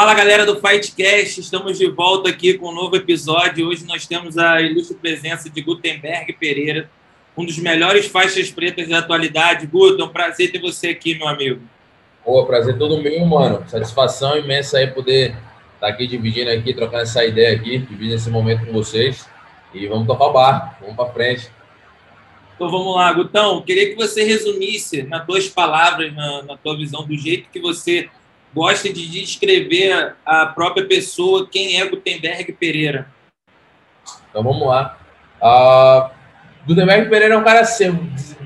Fala galera do Fightcast, estamos de volta aqui com um novo episódio. Hoje nós temos a ilustre presença de Gutenberg Pereira, um dos melhores faixas pretas da atualidade. Guto, é um prazer ter você aqui, meu amigo. Pô, prazer todo meu, mano. Satisfação imensa aí poder estar tá aqui dividindo aqui, trocando essa ideia aqui, dividindo esse momento com vocês. E vamos tocar o bar, vamos para frente. Então vamos lá, Gutão. Queria que você resumisse, nas duas palavras, na, na tua visão, do jeito que você gosta de descrever a própria pessoa, quem é Gutenberg Pereira. Então vamos lá. Uh, Gutenberg Pereira é um cara,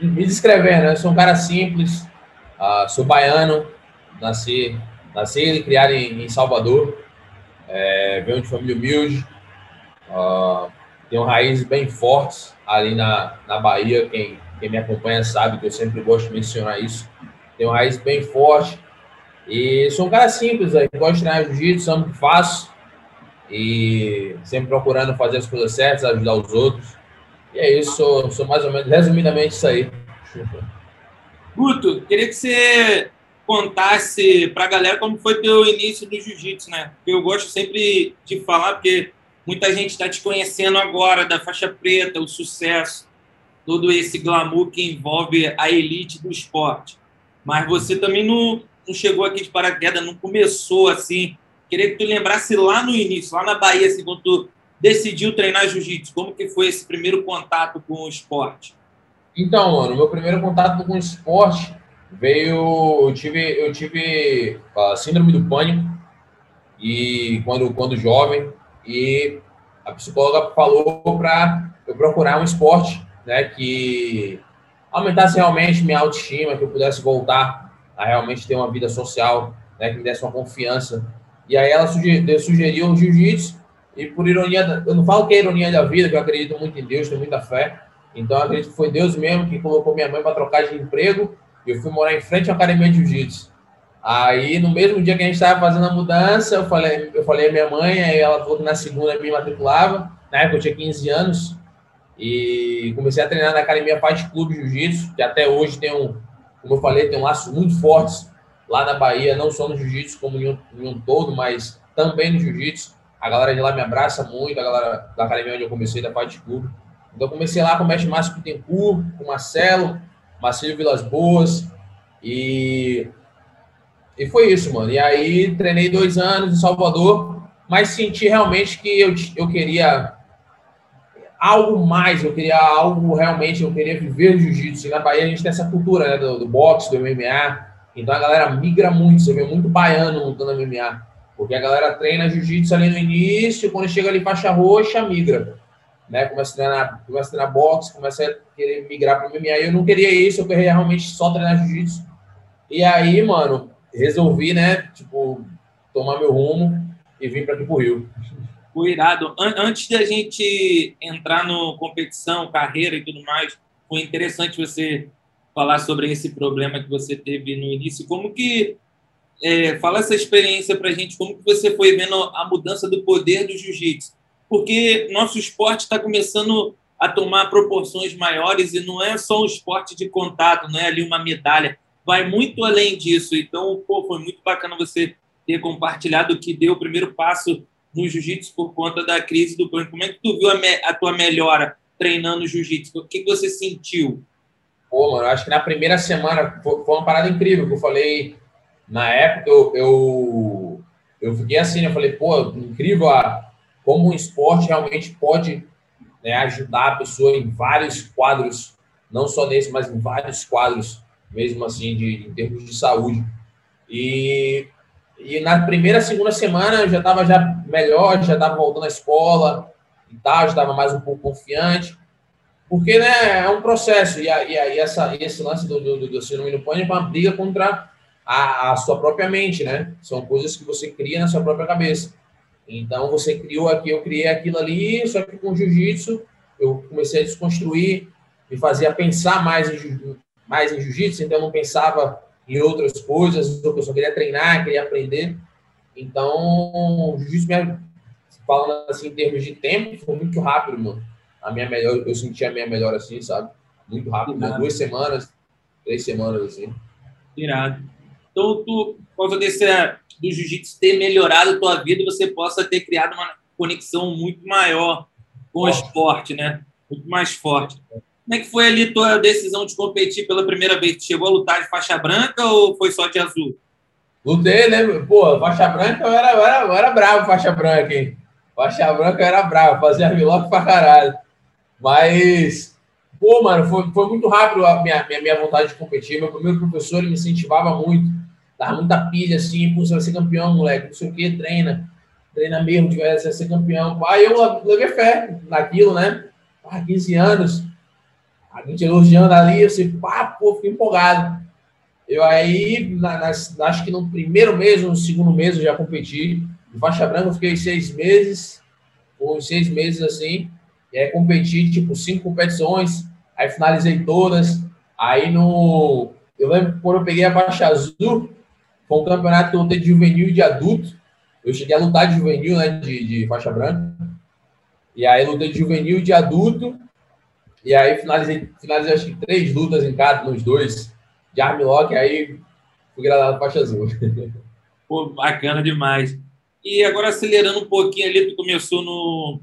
me descrevendo, né? eu sou um cara simples, uh, sou baiano, nasci, nasci e criado em, em Salvador, é, venho de família humilde, uh, tenho raízes bem fortes ali na, na Bahia, quem, quem me acompanha sabe que eu sempre gosto de mencionar isso, tenho raízes bem fortes, e sou um cara simples, aí, gosto de treinar jiu-jitsu, amo que faço. E sempre procurando fazer as coisas certas, ajudar os outros. E é isso, sou, sou mais ou menos, resumidamente, isso aí. Guto, queria que você contasse para a galera como foi teu início do jiu-jitsu, né? Eu gosto sempre de falar, porque muita gente está te conhecendo agora, da faixa preta, o sucesso, todo esse glamour que envolve a elite do esporte. Mas você também não, não chegou aqui de paraquedas, não começou assim. Queria que tu lembrasse lá no início, lá na Bahia, assim, quando tu decidiu treinar jiu-jitsu. Como que foi esse primeiro contato com o esporte? Então, mano, meu primeiro contato com o esporte veio. Eu tive, eu tive a síndrome do pânico e quando, quando jovem e a psicóloga falou para eu procurar um esporte, né, que aumentasse realmente minha autoestima, que eu pudesse voltar a realmente ter uma vida social, né, que me desse uma confiança. E aí ela sugeriu, sugeriu o jiu-jitsu, e por ironia, eu não falo que é ironia da vida, que eu acredito muito em Deus, tenho muita fé. Então eu acredito que foi Deus mesmo que colocou minha mãe para trocar de emprego, e eu fui morar em frente à academia de jiu-jitsu. Aí, no mesmo dia que a gente estava fazendo a mudança, eu falei, eu falei à minha mãe, aí ela falou que na segunda me matriculava. Na época eu tinha 15 anos. E comecei a treinar na academia Fight Club Jiu-Jitsu, que até hoje tem um, como eu falei, tem um laços muito fortes lá na Bahia, não só no jiu-jitsu como em um, todo, mas também no jiu-jitsu. A galera de lá me abraça muito, a galera da academia onde eu comecei, da Fight Club. Então, comecei lá com o mestre Márcio Pittencourt, com o Marcelo, Marcelo Vilas Boas, e, e foi isso, mano. E aí, treinei dois anos em Salvador, mas senti realmente que eu, eu queria algo mais, eu queria algo realmente, eu queria viver jiu-jitsu. Na Bahia a gente tem essa cultura né, do, do boxe, do MMA, então a galera migra muito, você vê muito baiano montando MMA, porque a galera treina jiu-jitsu ali no início, quando chega ali faixa roxa, migra. Né, começa a treinar, começa a treinar boxe, começa a querer migrar para o MMA. Eu não queria isso, eu queria realmente só treinar jiu-jitsu. E aí, mano, resolvi, né, tipo, tomar meu rumo e vim para aqui pro Rio. O irado. Antes da gente entrar no competição, carreira e tudo mais, foi interessante você falar sobre esse problema que você teve no início. Como que é, fala essa experiência para a gente, como que você foi vendo a mudança do poder do jiu-jitsu? Porque nosso esporte está começando a tomar proporções maiores e não é só um esporte de contato, não é ali uma medalha, vai muito além disso. Então, pô, foi muito bacana você ter compartilhado que deu o primeiro passo no jiu-jitsu por conta da crise do pânico. Como é que tu viu a, me, a tua melhora treinando jiu-jitsu? O que, que você sentiu? Pô, mano, acho que na primeira semana foi, uma parada incrível, que eu falei, na época eu, eu, eu fiquei assim, eu falei, pô, incrível a, como o esporte realmente pode né, ajudar a pessoa em vários quadros, não só nesse, mas em vários quadros, mesmo assim, de, em termos de saúde. E e na primeira, segunda semana eu já estava já melhor, já estava voltando à escola e tal, já estava mais um pouco confiante. Porque né, é um processo, e, a, e, a, e essa, esse lance do, do, do síndrome do pânico é uma briga contra a, a sua própria mente, né? São coisas que você cria na sua própria cabeça. Então você criou aqui, eu criei aquilo ali, só que com jiu-jitsu eu comecei a desconstruir, me fazia pensar mais em, mais em jiu-jitsu, então eu não pensava em outras coisas, eu só queria treinar, queria aprender. Então, o jiu-jitsu, falando assim em termos de tempo, foi muito rápido, mano. A minha melhor, eu senti a minha melhor assim, sabe? Muito rápido, né? duas semanas, três semanas assim. Irado. Então, tu, por causa desse, do jiu-jitsu ter melhorado a tua vida, você possa ter criado uma conexão muito maior com o esporte, né? Muito mais forte. Como é que foi ali tua decisão de competir pela primeira vez? Chegou a lutar de faixa branca ou foi só de azul? Lutei, né? Pô, faixa branca eu era, eu era, eu era bravo, faixa branca, hein? Faixa branca eu era bravo, fazia milagre pra caralho. Mas, pô, mano, foi, foi muito rápido a minha, minha, minha vontade de competir. Meu primeiro professor ele me incentivava muito, dava muita pilha assim, pô, você vai ser campeão, moleque, não sei o que, treina, treina mesmo, de vai ser campeão. Aí eu levei fé naquilo, né? Ah, 15 anos, a gente elogiando ali, eu sei, pá, pô, fiquei empolgado. Eu aí, na, nas, acho que no primeiro mês no segundo mês eu já competi. De faixa branca eu fiquei seis meses, ou seis meses assim. E aí competi, tipo, cinco competições. Aí finalizei todas. Aí no... Eu lembro quando eu peguei a faixa azul, foi um campeonato que eu lutei de juvenil e de adulto. Eu cheguei a lutar de juvenil, né, de, de faixa branca. E aí lutei de juvenil e de adulto. E aí finalizei, finalizei acho que três lutas em cada, nos dois, de armlock, aí fui gradado faixa azul. Pô, bacana demais. E agora acelerando um pouquinho ali, tu começou no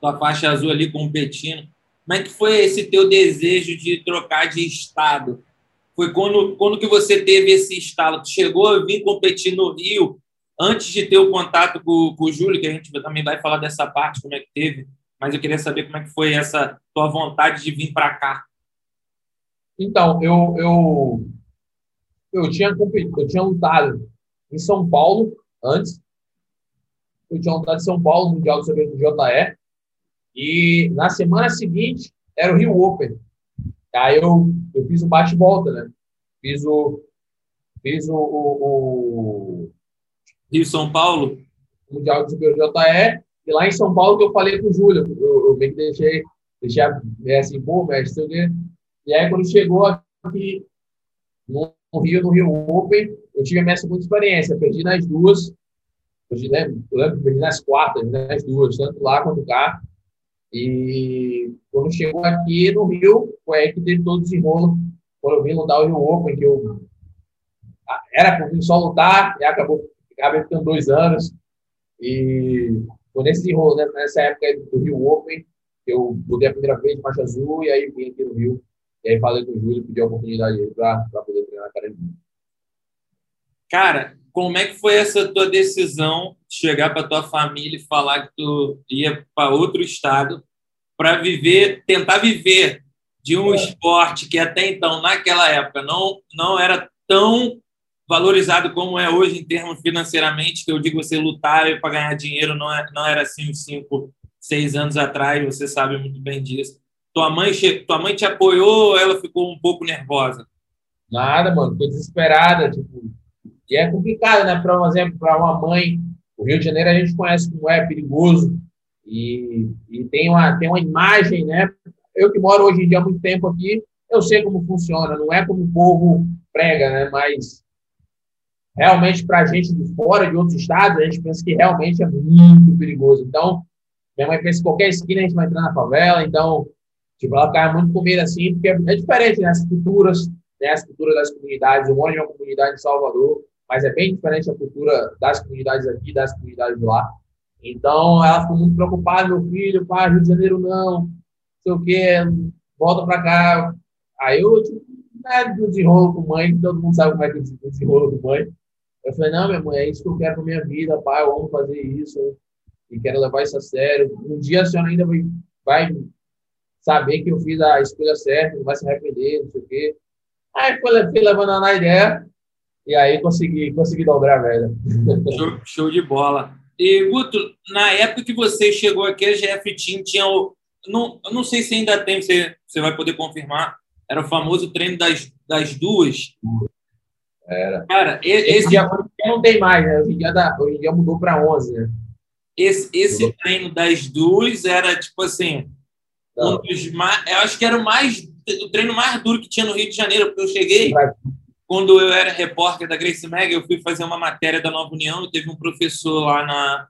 tua faixa azul ali competindo. Como é que foi esse teu desejo de trocar de estado? Foi quando, quando que você teve esse estado? Tu chegou a vir competir no Rio antes de ter o contato com, com o Júlio, que a gente também vai falar dessa parte, como é que teve mas eu queria saber como é que foi essa tua vontade de vir para cá. Então, eu, eu, eu, tinha, eu tinha lutado em São Paulo antes. Eu tinha lutado em São Paulo, no Mundial do JE. E na semana seguinte era o Rio Open. Aí eu, eu fiz um bate-volta, né? Fiz o. Fiz o, o, o Rio São Paulo? Mundial do JE e lá em São Paulo que eu falei com o Júlio, eu, eu meio que deixei, deixei assim, pô, mestre, sei. E aí quando chegou aqui no Rio, no Rio Open, eu tive a minha segunda experiência, perdi nas duas, perdi, né, lembro perdi nas quartas, né, nas duas, tanto lá quanto cá. E quando chegou aqui no Rio, foi aí que teve todo o desenrolo. Quando eu vim lutar o Rio Open, que eu era para só lutar, e acabou, acabei ficando dois anos. E nesse desenrolo, né? nessa época do Rio Open, eu mudei a primeira vez de faixa azul e aí vim aqui no Rio. E aí falei com o Júlio, pedi a oportunidade para poder treinar na academia. Cara, como é que foi essa tua decisão de chegar para tua família e falar que tu ia para outro estado para viver, tentar viver de um é. esporte que até então, naquela época, não, não era tão valorizado como é hoje em termos financeiramente, que eu digo você lutar para ganhar dinheiro não, é, não era assim uns cinco, seis anos atrás, você sabe muito bem disso. Tua mãe, tua mãe te apoiou ou ela ficou um pouco nervosa? Nada, mano, ficou desesperada, tipo, e é complicado, né, para um exemplo, para uma mãe, o Rio de Janeiro a gente conhece como é perigoso e, e tem uma tem uma imagem, né? Eu que moro hoje em dia há muito tempo aqui, eu sei como funciona, não é como o povo prega, né? Mas realmente, para a gente de fora, de outros estados, a gente pensa que realmente é muito perigoso. Então, minha mãe pensa que qualquer esquina a gente vai entrar na favela, então, tipo, ela ficava muito com medo assim, porque é diferente, né? As culturas, né? As culturas das comunidades. Eu moro em uma comunidade em Salvador, mas é bem diferente a cultura das comunidades aqui, das comunidades de lá. Então, ela ficou muito preocupada, meu filho, pai, Rio de Janeiro não, não sei o quê, volta para cá. Aí eu, tipo, né, desenrolo com mãe, todo mundo sabe como é que é desenrolo com mãe. Eu falei, não, minha mãe, é isso que eu quero para minha vida, pai, eu amo fazer isso e quero levar isso a sério. Um dia a senhora ainda vai, vai saber que eu fiz a escolha certa, não vai se arrepender, não sei o quê. Aí fui, fui levando na ideia e aí consegui, consegui dobrar a velha. Show, show, de bola. E, Guto, na época que você chegou aqui, a GF Team tinha o. Não, eu não sei se ainda tem, você, você vai poder confirmar. Era o famoso treino das, das duas. Era. Cara, esse, dia não tem mais, né? Hoje em dia, dá, hoje em dia mudou para 11, né? Esse, esse treino das duas era, tipo assim, um dos mais, eu acho que era o mais o treino mais duro que tinha no Rio de Janeiro, porque eu cheguei, quando eu era repórter da Grace Mega, eu fui fazer uma matéria da Nova União e teve um professor lá na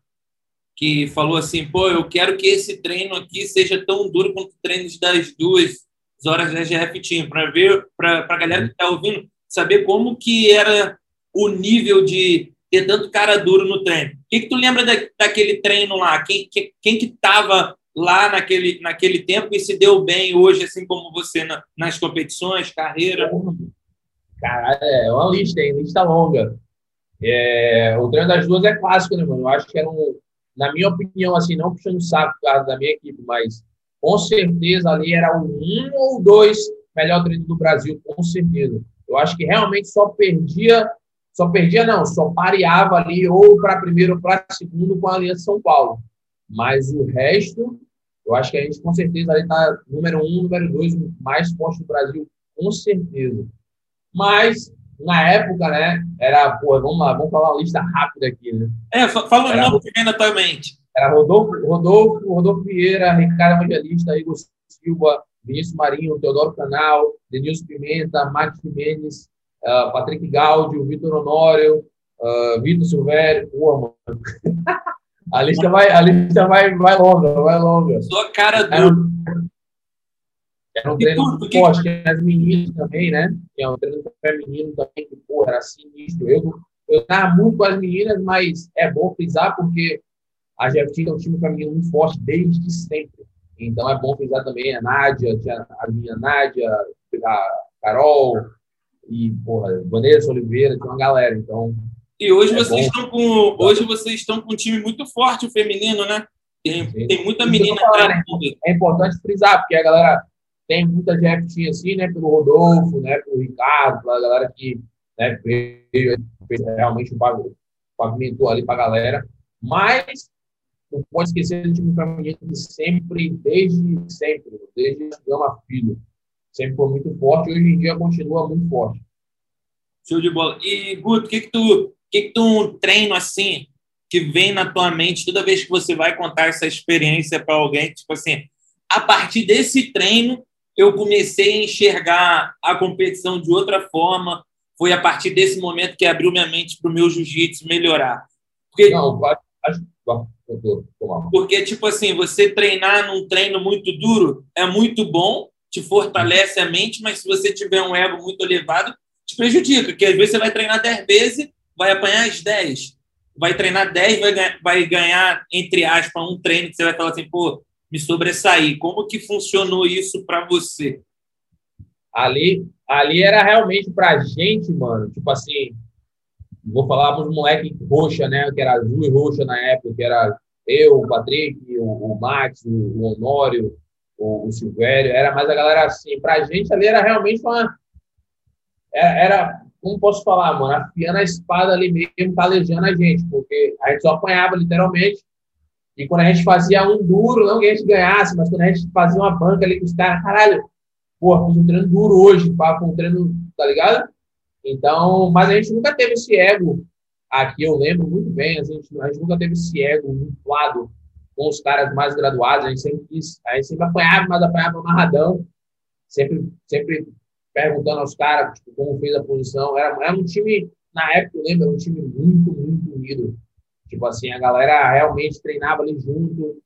que falou assim, pô, eu quero que esse treino aqui seja tão duro quanto o treino das duas horas da GF Team, para ver, para a galera que está ouvindo, saber como que era o nível de ter tanto cara duro no treino. O que, que tu lembra da, daquele treino lá? Quem que quem que estava lá naquele, naquele tempo e se deu bem hoje, assim como você, na, nas competições, carreira? Cara, é uma lista, hein? Lista longa. É, o treino das duas é clássico, né, mano? Eu acho que era um, na minha opinião, assim, não puxando o saco da minha equipe, mas com certeza ali era um ou dois melhor treino do Brasil, com certeza. Eu acho que realmente só perdia, só perdia não, só pareava ali ou para primeiro ou para segundo com a Aliança São Paulo. Mas o resto, eu acho que a gente com certeza ali está número um, número dois, mais forte do Brasil, com certeza. Mas na época, né, era, pô, vamos lá, vamos falar uma lista rápida aqui, né? É, fala o nome que vem na tua mente. Era Rodolfo, Rodolfo, Rodolfo Vieira, Ricardo Evangelista, Igor Silva, Vinícius Marinho, Teodoro Canal, Denilson Pimenta, Marcos Jimenez, uh, Patrick Gaudio, Vitor Honório, uh, Vitor Silvério, pô, mano. a lista vai, a lista vai, vai longa, vai longa. Sua cara do. Era um treino muito forte, que... as meninas também, né? Tinha um treino feminino também, que, porra, era sinistro. Eu, eu tava muito com as meninas, mas é bom frisar porque a Jeftinha é um time feminino muito forte desde sempre. Então é bom frisar também a Nádia, tinha a minha Nádia, a Carol e, porra, Vanessa Oliveira, tinha uma galera. Então. E hoje é vocês bom. estão com. Hoje vocês estão com um time muito forte, o feminino, né? Tem, tem muita menina. Falar, né? É importante frisar, porque a galera tem muita gente assim, né, pelo Rodolfo, né, pelo Ricardo, pela galera que né, veio, realmente o pavimentou ali para a galera. Mas não pode esquecer do time feminino de sempre, desde sempre, desde Gama Filho. Sempre foi muito forte e hoje em dia continua muito forte. Show de bola. E, Guto, o que que tu, que que tu um treino assim que vem na tua mente toda vez que você vai contar essa experiência para alguém, tipo assim, a partir desse treino eu comecei a enxergar a competição de outra forma. Foi a partir desse momento que abriu minha mente para o meu jiu-jitsu melhorar. Porque, Não, porque, tipo assim, você treinar num treino muito duro é muito bom, te fortalece a mente, mas se você tiver um ego muito elevado, te prejudica. Porque às vezes você vai treinar 10 vezes, vai apanhar as 10. Vai treinar 10, vai ganhar, vai ganhar, entre aspas, um treino que você vai falar assim, pô, me sobressair. Como que funcionou isso para você? Ali, ali era realmente pra gente, mano, tipo assim, vou falar para os moleques roxa, né, que era azul e roxa na época, que era eu, o Patrick, o, o Max, o, o Honório, o, o Silvério, era mais a galera assim. Pra gente ali era realmente uma. Era, era como posso falar, mano, afiando a espada ali mesmo, calejando a gente, porque a gente só apanhava literalmente e quando a gente fazia um duro, não que a gente ganhasse, mas quando a gente fazia uma banca ali com os caras, caralho, pô, fiz um treino duro hoje, pá, um treino, tá ligado? Então, mas a gente nunca teve esse ego aqui, eu lembro muito bem, a gente, a gente nunca teve esse ego inflado com os caras mais graduados, a gente sempre quis, a gente sempre apanhava, mas apanhava amarradão, sempre, sempre perguntando aos caras tipo, como fez a posição. Era, era um time, na época, eu lembro, era um time muito, muito unido. Tipo assim, a galera realmente treinava ali junto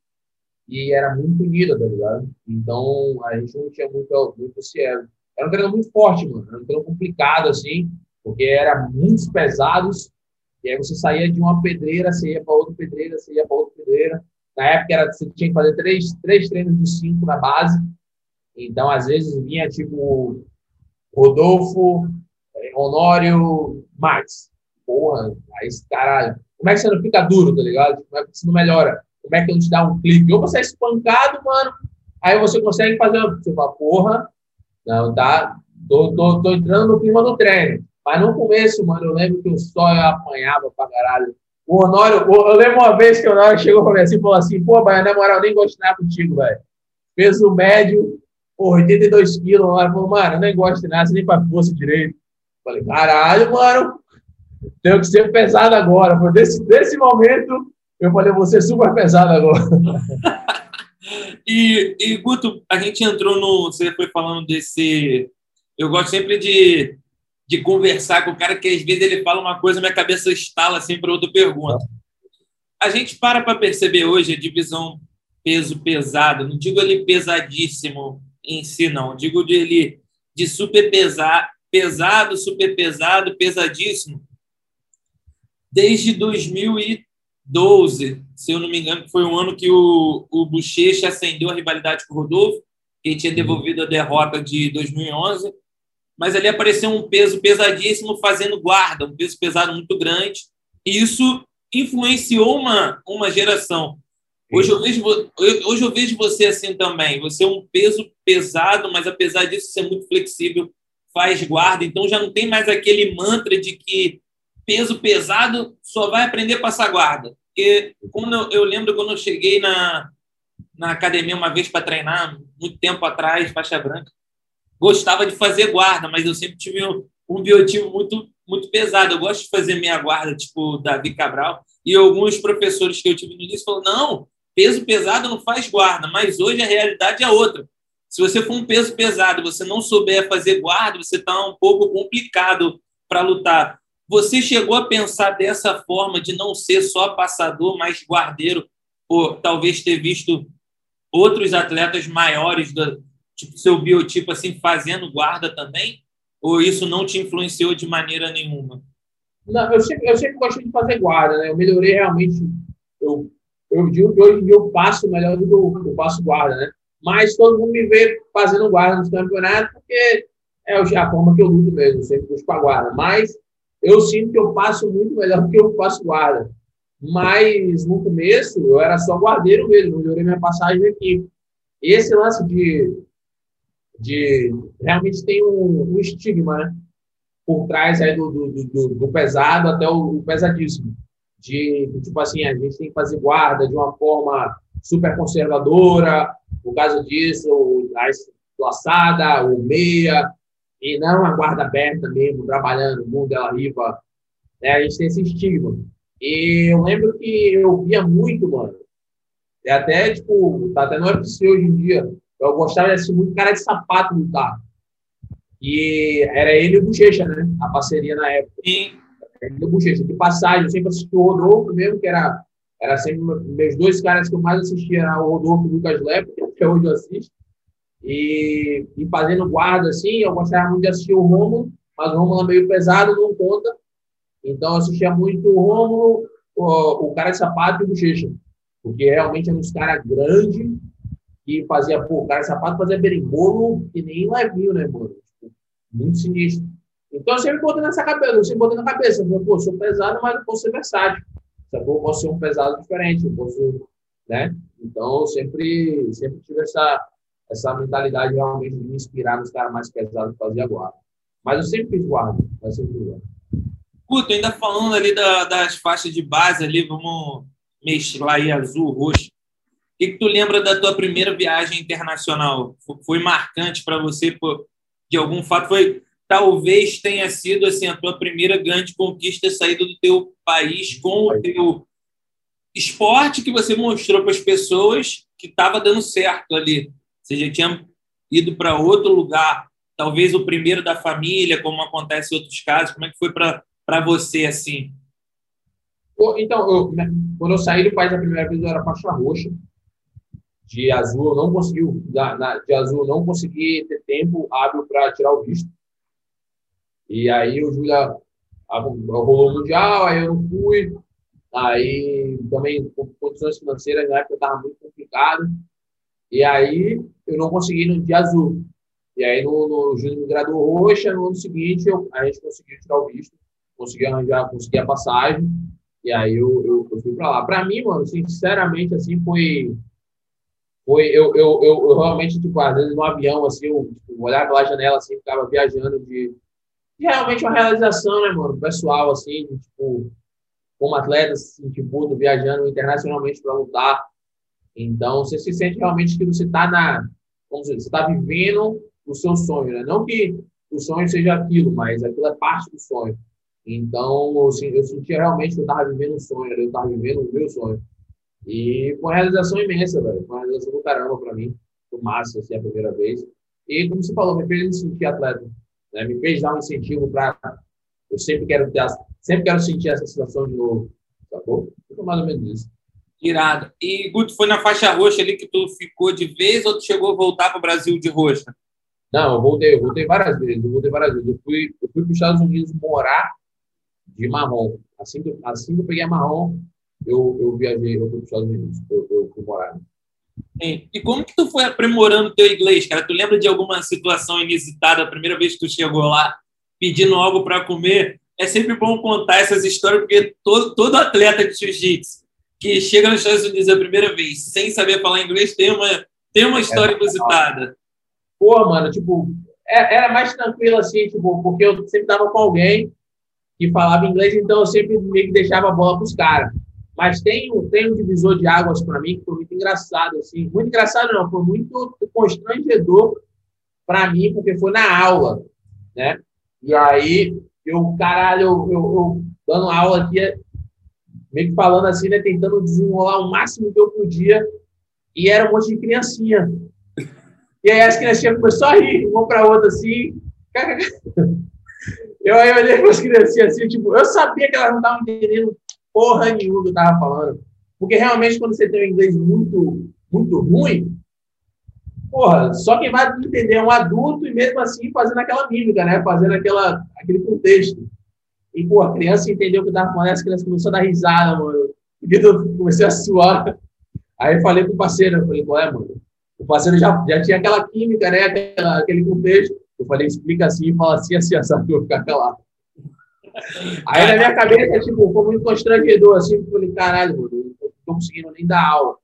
e era muito unida, tá ligado? Então, a gente não tinha muito, muito esse ego. Era um treino muito forte, mano. Era um treino complicado, assim, porque era muitos pesados. E aí você saía de uma pedreira, você ia para outra pedreira, você ia para outra pedreira. Na época, era, você tinha que fazer três, três treinos de cinco na base. Então, às vezes, vinha, tipo, Rodolfo, eh, Honório, Max. Porra, aí esse cara como é que você não fica duro, tá ligado? Como é que você não melhora? Como é que não te dá um clipe? Ou você é espancado, mano, aí você consegue fazer. Você fala, porra, não, tá, tô, tô, tô entrando no clima do treino. Mas no começo, mano, eu lembro que o eu apanhava pra caralho. O Honório, eu lembro uma vez que o Honório chegou pra mim assim e falou assim, pô, mas na moral, nem gosto nada contigo, velho. Peso médio, pô, 82 quilos. O Honório falou, mano, eu nem gosto de nada, você nem faz força direito. Falei, caralho, mano, tenho que ser pesado agora. Desse, desse momento, eu falei, vou ser super pesado agora. e, e, Guto, a gente entrou no. Você foi falando desse. Eu gosto sempre de, de conversar com o cara que às vezes ele fala uma coisa, minha cabeça estala assim para outra pergunta. A gente para para perceber hoje a divisão peso pesado, não digo ele pesadíssimo em si, não, digo de ele de super pesar pesado, super pesado, pesadíssimo, desde 2012, se eu não me engano, foi um ano que o, o Bochecha acendeu a rivalidade com o Rodolfo, que tinha devolvido a derrota de 2011, mas ali apareceu um peso pesadíssimo fazendo guarda, um peso pesado muito grande, e isso influenciou uma, uma geração. Hoje eu, vejo, hoje eu vejo você assim também. Você é um peso pesado, mas apesar disso ser muito flexível, faz guarda. Então já não tem mais aquele mantra de que peso pesado só vai aprender a passar guarda. Porque quando eu, eu lembro quando eu cheguei na, na academia uma vez para treinar, muito tempo atrás, faixa branca, gostava de fazer guarda, mas eu sempre tive um, um biotipo muito muito pesado. Eu gosto de fazer minha guarda, tipo Davi Cabral. E alguns professores que eu tive no início falaram: não, peso pesado não faz guarda, mas hoje a realidade é outra. Se você for um peso pesado você não souber fazer guarda, você está um pouco complicado para lutar. Você chegou a pensar dessa forma de não ser só passador, mas guardeiro, ou talvez ter visto outros atletas maiores do tipo seu biotipo assim fazendo guarda também? Ou isso não te influenciou de maneira nenhuma? Não, eu sempre, eu sempre gostei de fazer guarda, né? Eu melhorei realmente. Eu eu digo que hoje eu passo melhor do que eu, eu passo guarda, né? Mas todo mundo me vê fazendo guarda nos campeonatos porque é a forma que eu luto mesmo, sempre busco a guarda. Mas eu sinto que eu passo muito melhor do que eu faço guarda. Mas no começo eu era só guardeiro mesmo, melhorei minha passagem aqui. Esse lance de, de realmente tem um, um estigma, né? Por trás aí do, do, do, do pesado até o, o pesadíssimo de, tipo assim, a gente tem que fazer guarda de uma forma super conservadora, por causa disso, a laçada, o meia, e não a guarda aberta mesmo, trabalhando, o mundo dela riva. Né? A gente tem esse estigma. E eu lembro que eu via muito, mano. E até, tipo, tá até no UFC hoje em dia. Eu gostava de assistir muito cara de sapato lutar. E era ele e o Bochecha, né? A parceria na época. Sim do Bochecha. De passagem, eu sempre assisti o Rodolfo mesmo, que era, era sempre meus dois caras que eu mais assistia, era o Rodolfo e o Lucas Lepo, que hoje eu assisto. E, e fazendo guarda, assim, eu gostava muito de assistir o Romulo, mas o Romulo é meio pesado, não conta. Então eu assistia muito o Romulo, o, o cara de sapato e o Bochecha. Porque realmente eram uns caras grandes que fazia, pô, o cara de sapato fazia berimbolo que nem levinho, né, mano? Tipo, muito sinistro. Então, eu sempre botei nessa cabeça, eu sempre botei na cabeça, eu pô, sou pesado, mas eu posso ser versátil. Eu posso ser um pesado diferente, eu posso, né? Então, eu sempre, sempre tive essa, essa mentalidade realmente de me inspirar nos caras mais pesados que fazia guarda. Mas eu sempre fiz guarda, mas sempre fiz guarda. Ainda falando ali da, das faixas de base ali, vamos mesclar aí azul, roxo. O que, que tu lembra da tua primeira viagem internacional? Foi marcante para você por, de algum fato? Foi talvez tenha sido assim a tua primeira grande conquista saída do teu país com o teu esporte que você mostrou para as pessoas que estava dando certo ali. Você já tinha ido para outro lugar, talvez o primeiro da família, como acontece em outros casos. Como é que foi para você assim? Então, eu, né, quando eu saí do país a primeira vez, eu era faixa roxa. De azul, eu não consegui, de azul, não consegui ter tempo hábil para tirar o visto. E aí o Júlia rolou o Mundial, aí eu não fui. Aí também condições financeiras na época estava muito complicado. E aí eu não consegui no dia azul. E aí no, no Júnior me graduou roxa, no ano seguinte eu, a gente conseguiu tirar o visto, consegui arranjar, consegui a passagem. E aí eu, eu, eu fui para lá. Para mim, mano, sinceramente, assim, foi foi eu, eu, eu, eu, realmente tipo às vezes no avião assim eu tipo, olhava pela janela assim ficava viajando de realmente uma realização, né, mano? Pessoal, assim, tipo, como atleta, assim, tipo, viajando internacionalmente para lutar. Então, você se sente realmente que você está na. Vamos dizer, você está vivendo o seu sonho, né? Não que o sonho seja aquilo, mas aquilo é parte do sonho. Então, assim, eu sentia realmente que eu estava vivendo um sonho, eu estava vivendo o meu sonho. E foi uma realização imensa, velho. Foi uma realização do caramba para mim. Foi massa, assim, a primeira vez. E, como você falou, me fez me sentir atleta né? me fez dar um incentivo para. Eu sempre quero ter, sempre quero sentir essa situação de novo, sacou? Foi mais ou menos isso. Irado. E, Guto, foi na faixa roxa ali que tu ficou de vez ou tu chegou a voltar para o Brasil de roxa? Não, eu voltei, eu voltei várias vezes, eu voltei várias vezes. Eu fui, eu fui para os Estados Unidos morar de marrom. Assim que, assim que eu peguei a marrom, eu, eu viajei, eu fui para os Estados Unidos, eu, eu fui morar. E como que tu foi aprimorando teu inglês, cara? Tu lembra de alguma situação inusitada, a primeira vez que tu chegou lá, pedindo algo para comer? É sempre bom contar essas histórias, porque todo, todo atleta de jiu-jitsu que chega nos Estados Unidos a primeira vez, sem saber falar inglês, tem uma, tem uma história é, inusitada. Pô, mano, tipo, é, era mais tranquilo assim, tipo, porque eu sempre tava com alguém que falava inglês, então eu sempre meio que deixava a bola pros caras. Mas tem, tem um divisor de águas para mim que foi muito engraçado, assim. Muito engraçado não, foi muito constrangedor para mim, porque foi na aula, né? E aí, eu, caralho, eu, eu, eu dando aula aqui, meio que falando assim, né? Tentando desenrolar o máximo que eu podia. E era um monte de criancinha. E aí as criancinhas começaram a rir, uma para outra assim. Eu aí olhei para as criancinhas assim, tipo, eu sabia que elas não estavam entendendo porra nenhuma que eu tava falando. Porque realmente, quando você tem um inglês muito, muito ruim, porra, só quem vai entender é um adulto e mesmo assim fazendo aquela mímica, né? Fazendo aquela, aquele contexto. E, pô, a criança entendeu o que eu tava falando, as crianças começaram a dar risada, mano. Eu comecei a suar. Aí falei pro parceiro, eu falei, qual é, mano? O parceiro já, já tinha aquela química, né? Aquela, aquele contexto. Eu falei, explica assim, fala assim, assim, assim, eu vou ficar calado. Aí na minha cabeça, tipo, foi muito constrangedor, assim, eu falei, caralho, mano, eu não tô conseguindo nem dar aula.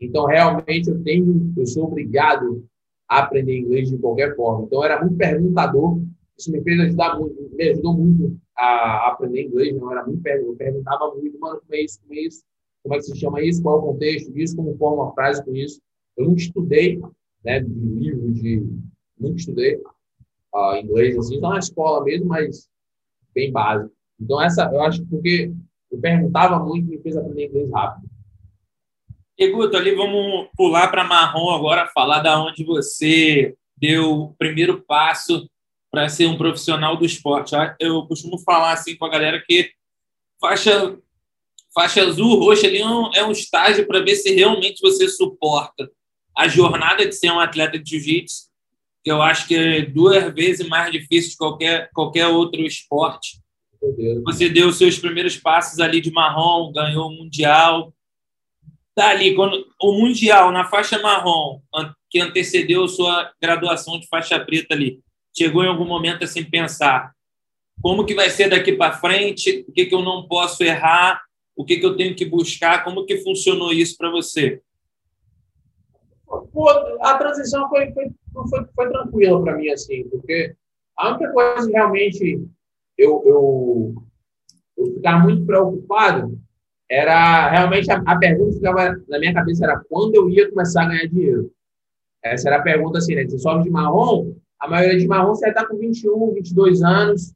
Então, realmente, eu tenho, eu sou obrigado a aprender inglês de qualquer forma. Então, eu era muito perguntador, isso me fez ajudar muito, me ajudou muito a aprender inglês, não era muito perguntador, eu perguntava muito, mano, como é isso, como é isso, como é que se chama isso, qual é o contexto disso, como forma uma frase com isso. Eu nunca estudei, né, de livro, de, nunca estudei uh, inglês, assim, só na escola mesmo, mas bem básico. Então, essa, eu acho que porque eu perguntava muito, me fez aprender inglês rápido. E Guto, ali vamos pular para marrom agora, falar da onde você deu o primeiro passo para ser um profissional do esporte. Eu costumo falar assim com a galera que faixa faixa azul, roxa ali é um, é um estágio para ver se realmente você suporta a jornada de ser um atleta de jiu-jitsu que eu acho que é duas vezes mais difícil de qualquer, qualquer outro esporte. Você deu os seus primeiros passos ali de marrom, ganhou o Mundial. Tá ali, quando, o Mundial na faixa marrom, que antecedeu sua graduação de faixa preta ali, chegou em algum momento assim pensar como que vai ser daqui para frente, o que, que eu não posso errar, o que, que eu tenho que buscar, como que funcionou isso para você? Pô, a transição foi, foi, foi, foi tranquila para mim, assim, porque a única coisa que realmente eu, eu, eu ficava muito preocupado era realmente a, a, pergunta que ficava na minha cabeça era quando eu ia começar a ganhar dinheiro. Essa era a pergunta assim, né? Você sobe de marrom, a maioria de marrom você está com 21, 22 anos,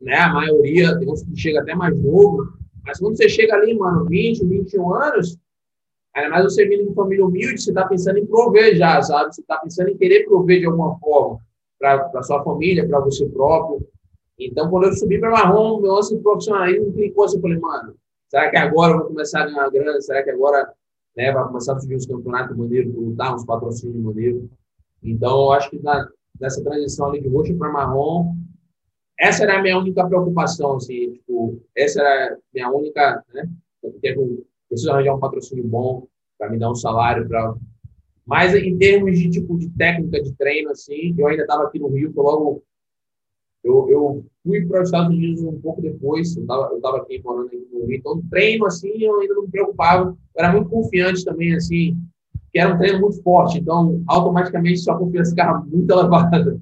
né? A maioria, tem uns que chega até mais novo, mas quando você chega ali, mano, 20, 21 anos, Ainda mais você vindo de família humilde, você está pensando em prover já, sabe? Você está pensando em querer prover de alguma forma para sua família, para você próprio. Então, quando eu subi para marrom, meu lance profissionalismo clicou assim, eu falei, mano, será que agora eu vou começar a ganhar grana? Será que agora né, vai começar a subir uns campeonatos maneiros, lutar uns patrocínios maneiros? Então, eu acho que na, nessa transição ali de roxo para marrom, essa era a minha única preocupação, assim, tipo, essa era a minha única, né, preciso arranjar um patrocínio bom para me dar um salário para mas em termos de tipo de técnica de treino assim eu ainda estava aqui no Rio logo eu, eu fui para os Estados Unidos um pouco depois eu estava eu tava aqui morando aqui no Rio então treino assim eu ainda não me preocupava eu era muito confiante também assim que era um treino muito forte então automaticamente sua confiança ficava muito elevada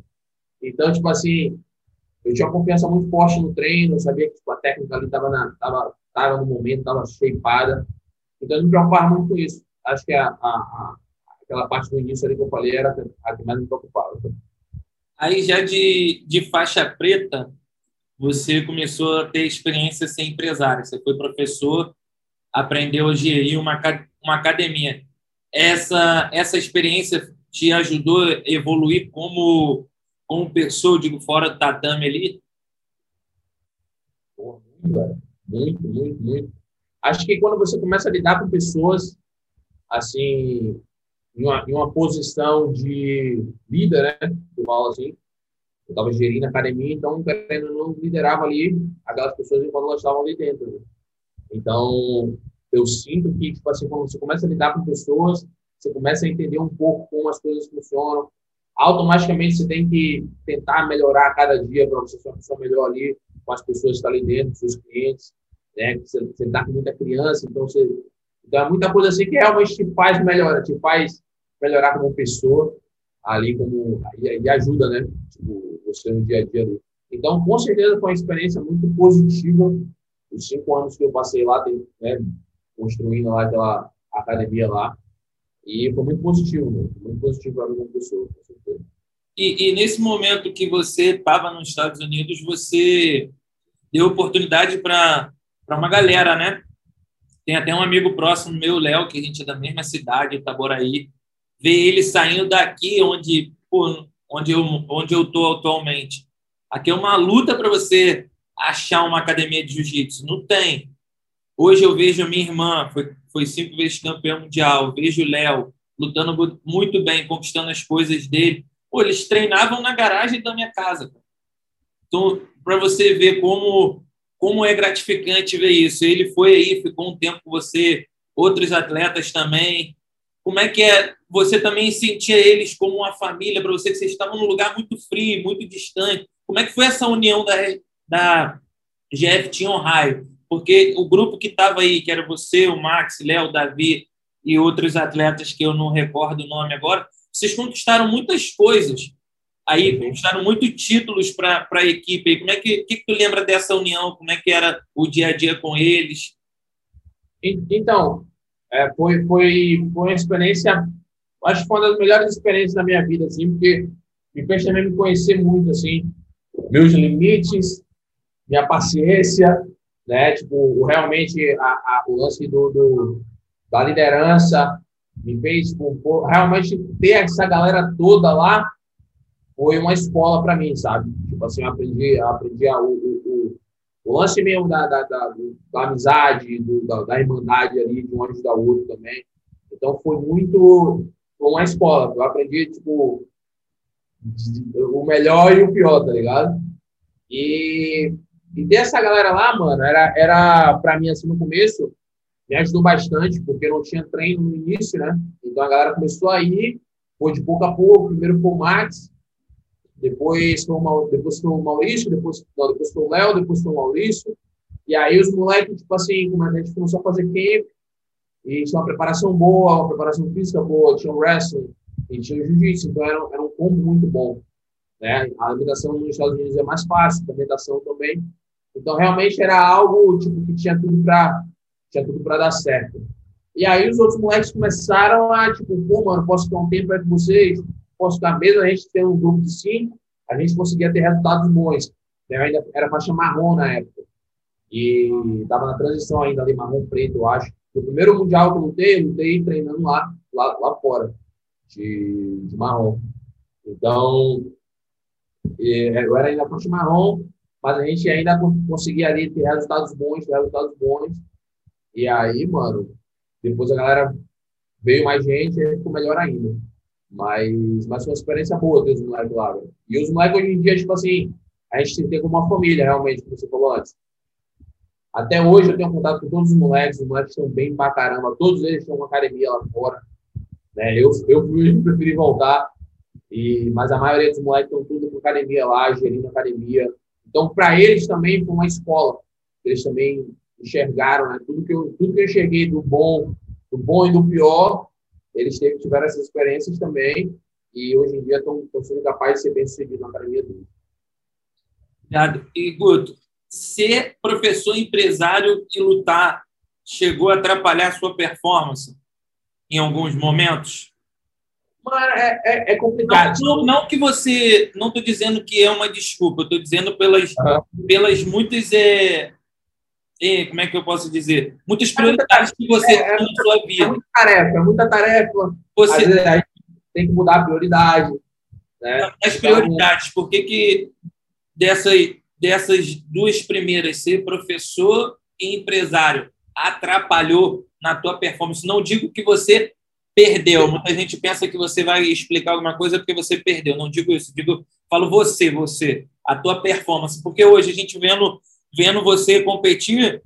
então tipo assim eu tinha uma confiança muito forte no treino eu sabia que tipo, a técnica ali estava tava, tava no momento estava shapeada então, eu me preocupava muito com isso. Acho que a, a, a, aquela parte do início ali que eu falei era a que mais me preocupava. Aí, já de, de faixa preta, você começou a ter experiência sem empresário. Você foi professor, aprendeu hoje em uma, uma academia. Essa, essa experiência te ajudou a evoluir como, como pessoa, digo, fora do tatame ali? Muito, muito, muito acho que quando você começa a lidar com pessoas, assim, em uma, em uma posição de líder, né? Eu assim. Eu estava gerindo a academia, então, querendo não, liderava ali aquelas pessoas enquanto elas estavam ali dentro. Né? Então, eu sinto que, tipo assim, quando você começa a lidar com pessoas, você começa a entender um pouco como as coisas funcionam, automaticamente você tem que tentar melhorar cada dia para você ser uma pessoa melhor ali com as pessoas que estão ali dentro, com seus clientes, né? Você, está com muita criança, então você então é muita coisa assim que realmente te faz melhorar, te faz melhorar como pessoa ali como e, e ajuda, né? Tipo, você no dia a dia ali. Então, com certeza foi uma experiência muito positiva. Os cinco anos que eu passei lá, né, construindo lá aquela academia lá, e foi muito positivo, né? muito positivo para mim como pessoa, com certeza. E, e nesse momento que você estava nos Estados Unidos, você deu oportunidade para uma galera, né? Tem até um amigo próximo meu, Léo, que a gente é da mesma cidade, Itaboraí, ver ele saindo daqui onde, pô, onde eu onde eu tô atualmente. Aqui é uma luta para você achar uma academia de jiu-jitsu. Não tem. Hoje eu vejo minha irmã, foi, foi cinco vezes campeão mundial, vejo o Léo lutando muito bem, conquistando as coisas dele. Pô, eles treinavam na garagem da minha casa. Então, para você ver como como é gratificante ver isso. Ele foi aí, ficou um tempo com você, outros atletas também. Como é que é você também sentia eles como uma família para você, que vocês estavam num lugar muito frio, muito distante? Como é que foi essa união da, da GF Team Ohio? Porque o grupo que estava aí, que era você, o Max, Léo, Davi e outros atletas que eu não recordo o nome agora, vocês conquistaram muitas coisas aí, uhum. conquistaram muitos títulos para a equipe. Como é que, que, que tu lembra dessa união? Como é que era o dia a dia com eles? Então, é, foi, foi, foi uma experiência, acho que foi uma das melhores experiências da minha vida, assim, porque me fez também me conhecer muito, assim, meus limites, minha paciência, né, tipo, realmente a, a, o lance do, do, da liderança, me fez, tipo, realmente ter essa galera toda lá foi uma escola para mim, sabe? Tipo assim, eu aprendi, aprendi a, o, o, o lance mesmo da, da, da, da amizade, do, da, da, irmandade ali, de um ajudar o outro também. Então, foi muito foi uma escola. Eu aprendi, tipo, o melhor e o pior, tá ligado? E, e dessa galera lá, mano, era, era para mim, assim, no começo, me ajudou bastante, porque não tinha treino no início, né? Então, a galera começou a ir, foi de pouco a pouco. Primeiro foi o Max, depois foi o, depois foi o Maurício, depois, não, depois foi o Léo, depois foi o Maurício. E aí os moleques, tipo assim, como a gente começou a fazer camp, e tinha uma preparação boa, uma preparação física boa, tinha o wrestling, e tinha o jiu-jitsu, então era, era um combo muito bom. Né? A alimentação nos Estados Unidos é mais fácil, a alimentação também. Então, realmente era algo tipo, que tinha tudo para tinha tudo para dar certo. E aí os outros moleques começaram a, tipo, pô, mano, posso ficar um tempo aí com vocês? posso dar mesmo a gente ter um grupo de cinco, a gente conseguia ter resultados bons. Eu ainda era faixa marrom na época. E estava na transição ainda ali, marrom preto, eu acho. O primeiro mundial que eu lutei, eu lutei treinando lá, lá, lá fora, de, de marrom. Então, eu era ainda faixa marrom, mas a gente ainda conseguia ali ter resultados bons, ter resultados bons. E aí, mano, depois a galera veio mais gente e ficou melhor ainda. Mas, mas foi uma experiência boa ter os moleques lá. Véio. E os moleques hoje em dia, tipo assim, a gente tem como uma família, realmente, como você falou antes. Até hoje eu tenho contato com todos os moleques, os moleques estão bem pra caramba, todos eles estão uma academia lá fora. Né? Eu, eu preferi voltar, e, mas a maioria dos moleques estão tudo com academia lá, gerindo academia. Então, para eles também foi uma escola. Eles também enxergaram né? tudo, que eu, tudo que eu enxerguei do bom, do bom e do pior, eles tiveram essas experiências também e hoje em dia estão, sendo capazes de ser bem-sucedidos na academia deles. Obrigado. E, Guto, ser professor empresário e lutar chegou a atrapalhar a sua performance em alguns momentos? É, é, é complicado. Não, não, não, que você. Não estou dizendo que é uma desculpa, estou dizendo pelas, uhum. pelas muitas é, e, como é que eu posso dizer? Muitas prioridades que você é, tem na sua vida. É muita tarefa, é muita tarefa. Você vezes, tem que mudar a prioridade. Né? As prioridades, por que, que dessas, dessas duas primeiras, ser professor e empresário, atrapalhou na tua performance? Não digo que você perdeu. Muita gente pensa que você vai explicar alguma coisa porque você perdeu. Não digo isso, digo, falo você, você, a tua performance. Porque hoje a gente vendo, vendo você competir,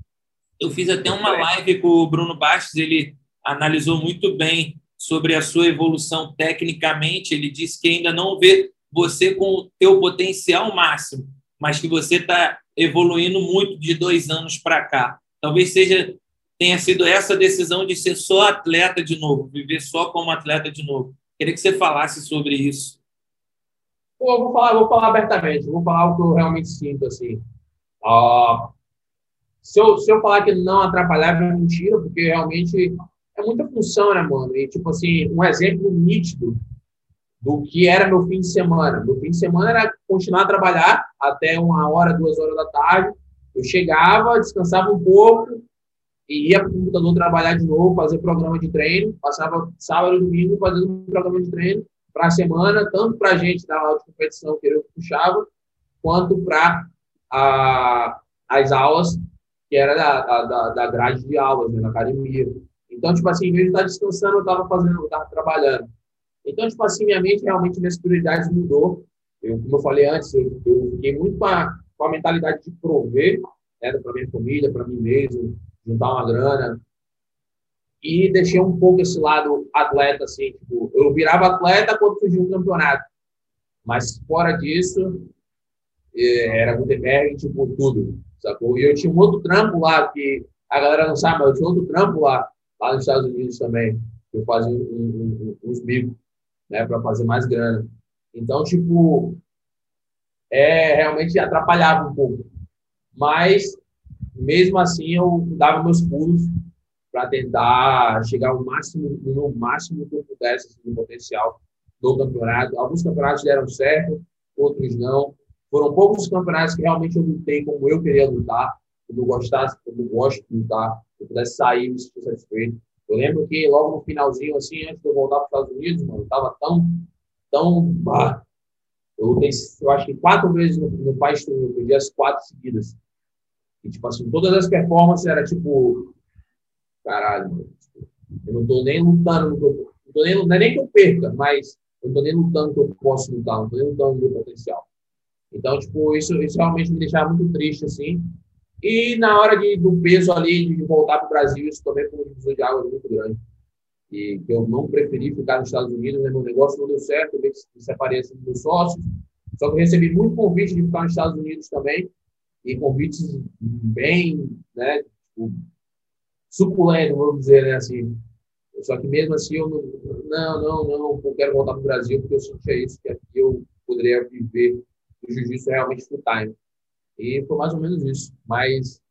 eu fiz até uma live com o Bruno Bastos, ele analisou muito bem sobre a sua evolução tecnicamente. Ele disse que ainda não vê você com o teu potencial máximo, mas que você está evoluindo muito de dois anos para cá. Talvez seja tenha sido essa decisão de ser só atleta de novo, viver só como atleta de novo. Queria que você falasse sobre isso. Pô, vou falar, vou falar abertamente, vou falar o que eu realmente sinto assim. Uh, se, eu, se eu falar que não atrapalhava, é mentira, porque realmente é muita função, né, mano? E, tipo assim, um exemplo nítido do que era meu fim de semana. Meu fim de semana era continuar a trabalhar até uma hora, duas horas da tarde. Eu chegava, descansava um pouco, e ia para o computador trabalhar de novo, fazer programa de treino, passava sábado e domingo fazendo um programa de treino para a semana, tanto para a gente da aula de competição que eu puxava, quanto para as aulas, que era da, da, da grade de aulas, né, na academia. Então, tipo assim, em vez de estar descansando, eu estava fazendo, eu estava trabalhando. Então, tipo assim, minha mente realmente, minhas prioridades mudou. Eu, como eu falei antes, eu, eu fiquei muito com a, com a mentalidade de prover, né, para minha família, para mim mesmo, juntar uma grana. E deixei um pouco esse lado atleta, assim, tipo, eu virava atleta quando surgiu um campeonato. Mas fora disso, é, era Gutenberg, tipo, tudo, sacou? E eu tinha um outro trampo lá, que a galera não sabe, mas eu tinha outro trampo lá, lá nos Estados Unidos também. Eu fazia um, um, uns bicos, né, para fazer mais grana. Então, tipo, é, realmente atrapalhava um pouco. Mas mesmo assim, eu dava meus pulos para tentar chegar ao máximo, no máximo que eu pudesse assim, do potencial do campeonato. Alguns campeonatos deram certo, outros não. Foram poucos campeonatos que realmente eu lutei como eu queria lutar, como eu gostasse, como eu gosto de lutar, eu pudesse sair me sentir satisfeito. Eu lembro que logo no finalzinho, assim, antes de eu voltar para os Estados Unidos, mano, eu tava tão, tão, eu lutei, eu acho que quatro vezes no, no país, eu perdi as quatro seguidas. E, tipo assim, todas as performances era tipo, caralho, eu não tô nem lutando, não tô, nem, não é nem que eu perca, mas eu não tô nem lutando que eu posso lutar, não tô nem lutando no meu potencial. Então, tipo, isso, isso realmente me deixava muito triste, assim. E na hora de, do peso ali, de voltar para o Brasil, isso também foi um divisor de água muito grande. E eu não preferi ficar nos Estados Unidos, né? meu negócio não deu certo, eu me separei assim, dos meus sócios. Só que eu recebi muito convite de ficar nos Estados Unidos também e convites bem, né, tipo, suculentos, vamos dizer, né, assim. Só que mesmo assim eu não, não, não, não quero voltar para o Brasil porque eu sentia isso, que aqui eu poderia viver o jiu-jitsu realmente full time. E foi mais ou menos isso. Mas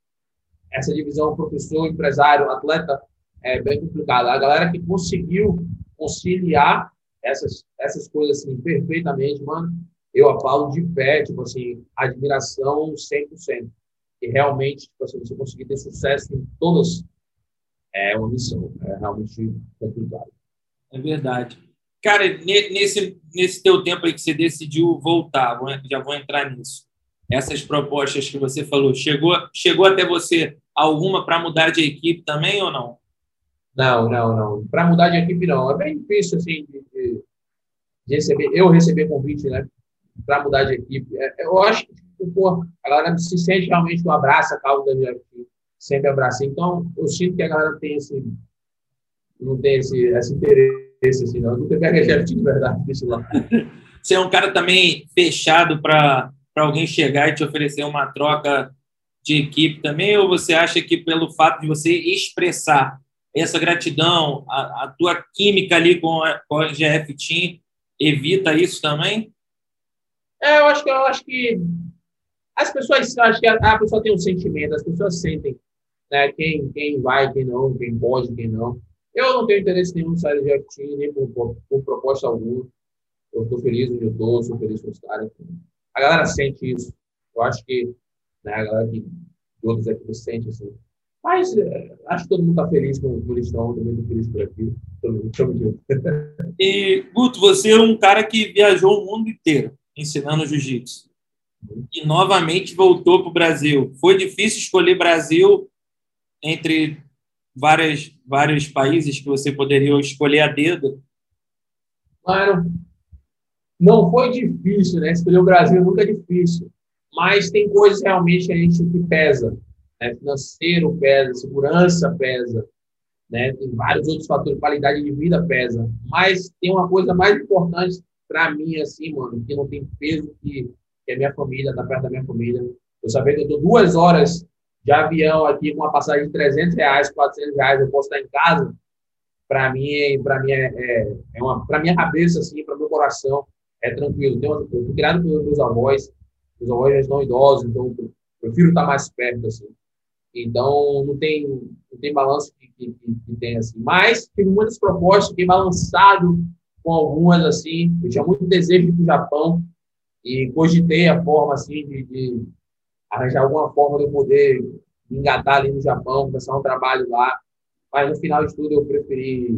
essa divisão professor, empresário, atleta é bem complicada. A galera que conseguiu conciliar essas, essas coisas assim perfeitamente, mano, eu aplaudo de pé, tipo assim, admiração 100%. E realmente, tipo assim, você conseguir ter sucesso em todas é uma missão, é realmente complicado. É verdade. Cara, nesse, nesse teu tempo aí que você decidiu voltar, já vou entrar nisso. Essas propostas que você falou, chegou, chegou até você alguma para mudar de equipe também ou não? Não, não, não. Para mudar de equipe, não. É bem difícil, assim, de, de receber. Eu receber convite, né? Para mudar de equipe. É, eu acho que tipo, pô, a galera se sente realmente que abraça a causa da GFT, sempre abraça. Então, eu sinto que a galera tem esse, não tem esse, esse interesse, assim, não. Nunca pega a GFT de verdade, deixa lá. Você é um cara também fechado para alguém chegar e te oferecer uma troca de equipe também, ou você acha que pelo fato de você expressar essa gratidão, a, a tua química ali com a, com a GF Team evita isso também? É, eu acho que eu acho que as pessoas, acho que a, a, pessoa tem um sentimento, as pessoas sentem, né? Quem, quem vai, quem não, quem pode, quem não. Eu não tenho interesse nenhum em sair de FT, nem por, por, por, proposta alguma. Eu estou feliz onde eu estou, sou feliz com os caras. A galera sente isso. Eu acho que né, a galera que, de outros equipes sente assim. Mas é, acho que todo mundo está feliz com o eles estão, também estou feliz por aqui. Todo mundo, junto. E, Guto, você é um cara que viajou o mundo inteiro ensinando jiu-jitsu. E novamente voltou para o Brasil. Foi difícil escolher Brasil entre várias, vários países que você poderia escolher a dedo? Mano, não foi difícil, né? Escolher o Brasil nunca é difícil. Mas tem coisas realmente que a gente que pesa. Né? Financeiro pesa, segurança pesa, né? Tem vários outros fatores, qualidade de vida pesa. Mas tem uma coisa mais importante para mim, assim, mano, que não tem peso que, que é minha família, tá perto da minha família. Eu saber que eu tô duas horas de avião aqui com uma passagem de 300 reais, 400 reais, eu posso estar em casa. Para mim, para mim é, é, é uma, para minha cabeça assim, para meu coração é tranquilo. Tenho, eu fui criado pelos meus avós, meus avós já estão idosos, então eu prefiro estar mais perto assim. Então não tem não tem balanço que, que, que tem assim. Mas tive muitas propostas, fiquei balançado com algumas assim. Eu tinha muito desejo de ir para o Japão e cogitei a forma assim de, de arranjar alguma forma de eu poder engatar ali no Japão, começar um trabalho lá. Mas no final de tudo eu preferi,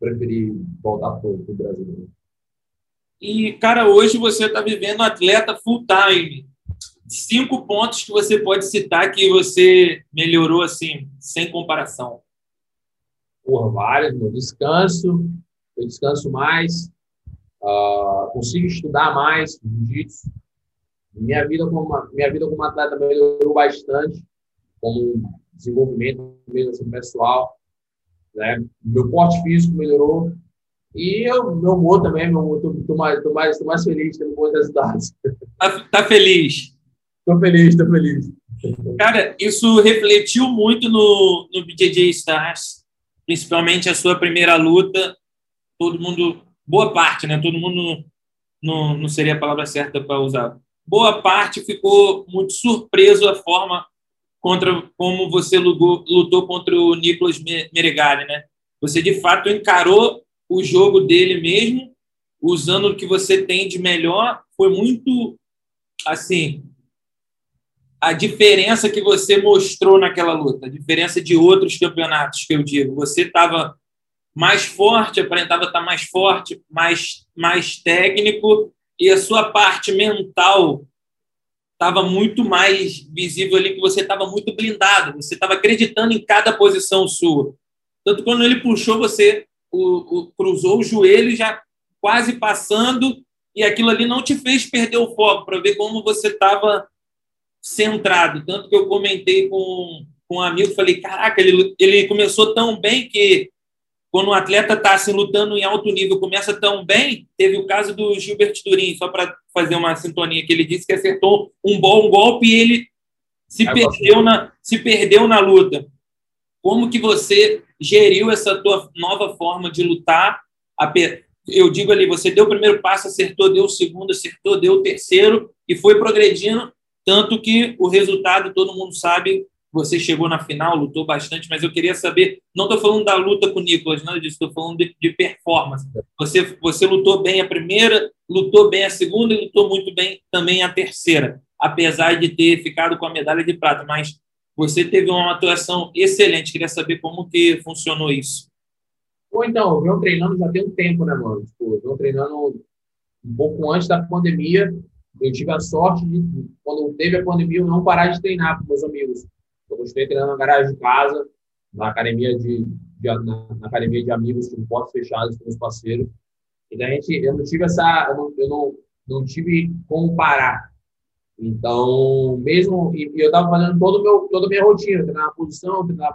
preferi voltar para o Brasil. E, cara, hoje você está vivendo um atleta full time. Cinco pontos que você pode citar que você melhorou assim, sem comparação. Por vários, meu descanso, eu descanso mais, uh, consigo estudar mais jiu-jitsu, minha vida como minha vida como atleta melhorou bastante, como desenvolvimento mesmo assim, pessoal, né? Meu porte físico melhorou e eu, meu humor também, meu humor, tô, tô, mais, tô, mais, tô mais feliz tendo bons resultados. Tá, tá feliz? Tô feliz, tô feliz. Cara, isso refletiu muito no, no BJJ Stars, principalmente a sua primeira luta. Todo mundo, boa parte, né? Todo mundo não, não seria a palavra certa para usar boa parte ficou muito surpreso a forma contra como você lutou, lutou contra o Nicolas Meregali, né? Você de fato encarou o jogo dele mesmo, usando o que você tem de melhor. Foi muito assim a diferença que você mostrou naquela luta, a diferença de outros campeonatos que eu digo. Você estava mais forte, aparentava estar mais forte, mais mais técnico e a sua parte mental estava muito mais visível ali, que você estava muito blindado, você estava acreditando em cada posição sua. Tanto quando ele puxou, você o, o, cruzou o joelho já quase passando, e aquilo ali não te fez perder o foco, para ver como você estava centrado. Tanto que eu comentei com, com um amigo, falei, caraca, ele, ele começou tão bem que quando um atleta está assim, lutando em alto nível, começa tão bem, teve o caso do Gilbert Turim, só para fazer uma sintonia, que ele disse que acertou um bom golpe e ele se perdeu, na, se perdeu na luta. Como que você geriu essa tua nova forma de lutar? Eu digo ali, você deu o primeiro passo, acertou, deu o segundo, acertou, deu o terceiro e foi progredindo, tanto que o resultado todo mundo sabe você chegou na final, lutou bastante, mas eu queria saber, não estou falando da luta com o Nicolas, nada disso, estou falando de, de, performance. Você, você lutou bem a primeira, lutou bem a segunda e lutou muito bem também a terceira, apesar de ter ficado com a medalha de prata, mas você teve uma atuação excelente, queria saber como que funcionou isso. Ou então, eu treinando já tem um tempo, né, mano? Tipo, eu treinando um pouco antes da pandemia, eu tive a sorte de, quando teve a pandemia, eu não parar de treinar com meus amigos eu continuei treinando na garagem de casa, na academia de, de na, na, academia de amigos com portas fechadas com os parceiros. E daí a gente, eu não tive essa, eu não, eu não, não tive como parar. Então, mesmo, e, eu estava fazendo todo meu, toda a minha rotina, treinar a posição, treinar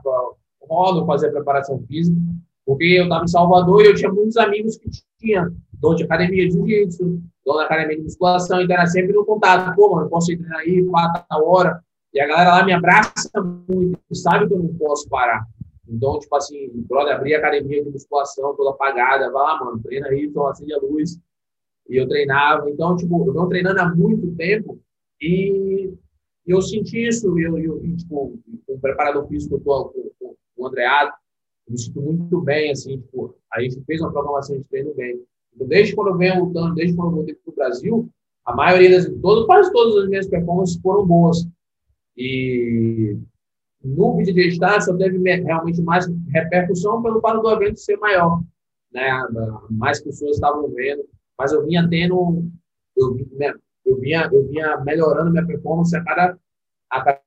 rolo, fazer a preparação física, porque eu estava em Salvador e eu tinha muitos amigos que tinham dono de academia de jiu-jitsu, dono da academia de musculação, então era sempre no contato, pô, mano, posso ir treinar aí, quatro hora, e a galera lá me abraça muito, sabe que eu não posso parar. Então, tipo assim, brother, abri a academia de musculação toda apagada, vai lá, mano, treina aí, então acende a luz. E eu treinava. Então, tipo, eu venho treinando há muito tempo e eu senti isso. Eu, eu, tipo, com o preparador físico, eu tô com, com, com o Andreado, eu me sinto muito bem, assim, tipo, a gente fez uma programação de treino bem. Então, desde quando eu venho lutando, desde quando eu voltei para o Brasil, a maioria das, todo, quase todas as minhas performances foram boas. E no vídeo de só teve realmente mais repercussão pelo fato do evento ser maior. Né? Mais pessoas estavam vendo, mas eu vinha tendo, eu, eu, vinha, eu vinha melhorando minha performance a cada, a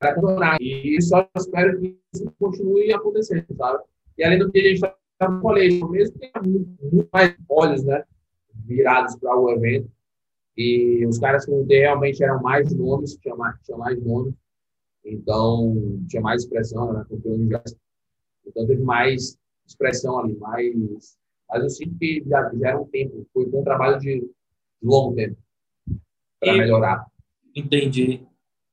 campeonato. E só espero que isso continue acontecendo, sabe? E além do que a gente está no colégio, mesmo que muito, muito mais olhos, né? Virados para o evento. E os caras que eu realmente eram mais nomes, tinha mais, tinha mais nomes. Então, tinha mais expressão, né? Então, teve mais expressão ali, mais. Mas eu sinto que já fizeram um tempo, foi um trabalho de longo tempo para melhorar. Entendi.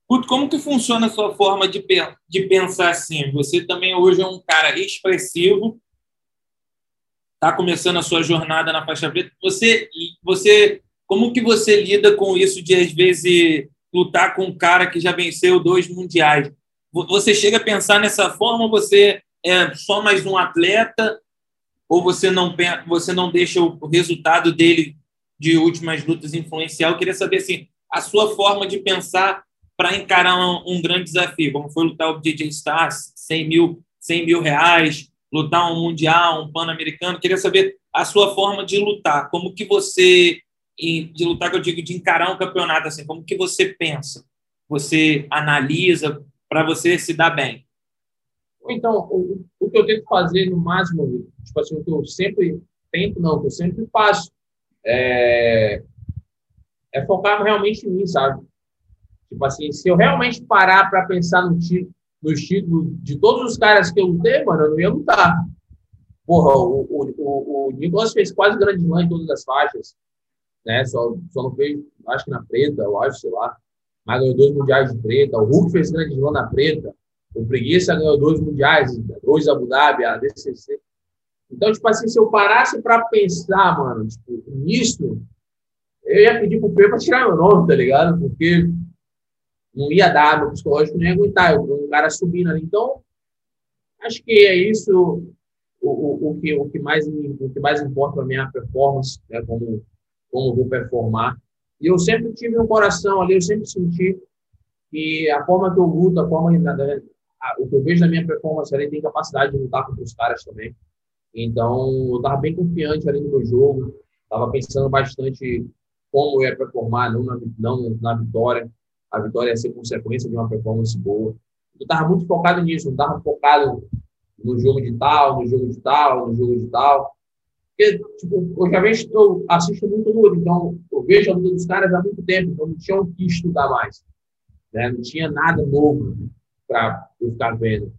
Como que funciona a sua forma de, de pensar assim? Você também hoje é um cara expressivo, está começando a sua jornada na faixa preta. Você, você, como que você lida com isso de às vezes lutar com um cara que já venceu dois mundiais? Você chega a pensar nessa forma? Você é só mais um atleta ou você não você não deixa o resultado dele de últimas lutas influenciar? Eu queria saber assim, a sua forma de pensar para encarar um, um, grande desafio, como foi lutar o DJ Stars, 100 mil, 100 mil reais, lutar um mundial, um pan-americano. Queria saber a sua forma de lutar, como que você de lutar que eu digo de encarar um campeonato assim, como que você pensa, você analisa para você se dar bem. Então, o, o, que eu tento fazer no máximo, tipo assim, o que eu sempre tento, não, o que eu sempre faço, é, é focar realmente em mim, sabe? Tipo assim, se eu realmente parar para pensar no título, nos títulos de todos os caras que eu lutei, mano, eu não ia lutar. Porra, o, o, o, o Nicolas fez quase grande mãe em todas as faixas, né? Só, só não fez, acho que na preta, eu acho, sei lá. Mas ganhou dois mundiais de preta. O Hulk fez grande mãe na preta. O Preguiça ganhou dois mundiais, dois Abu Dhabi, a DCC. Então, tipo assim, se eu parasse para pensar, mano, tipo, nisso, eu ia pedir pro Pedro para tirar meu nome, tá ligado? Porque não ia dar, meu psicológico não ia aguentar, eu, um cara subindo ali. Então, acho que é isso o, o, o, que, o, que, mais, o que mais importa para a minha performance, né, como, como vou performar. E eu sempre tive um coração ali, eu sempre senti que a forma que eu luto, a forma a, o que eu vejo na minha performance ali tem capacidade de lutar contra os caras também. Então, eu estava bem confiante ali no meu jogo, estava pensando bastante como eu ia performar, não na, não na vitória a vitória ia ser consequência de uma performance boa. Eu estava muito focado nisso, não estava focado no jogo de tal, no jogo de tal, no jogo de tal. Porque, tipo, eu já vejo, eu assisto muito luta, então eu vejo a luta dos caras há muito tempo, então não tinha o que estudar mais. Né? Não tinha nada novo para eu ficar vendo.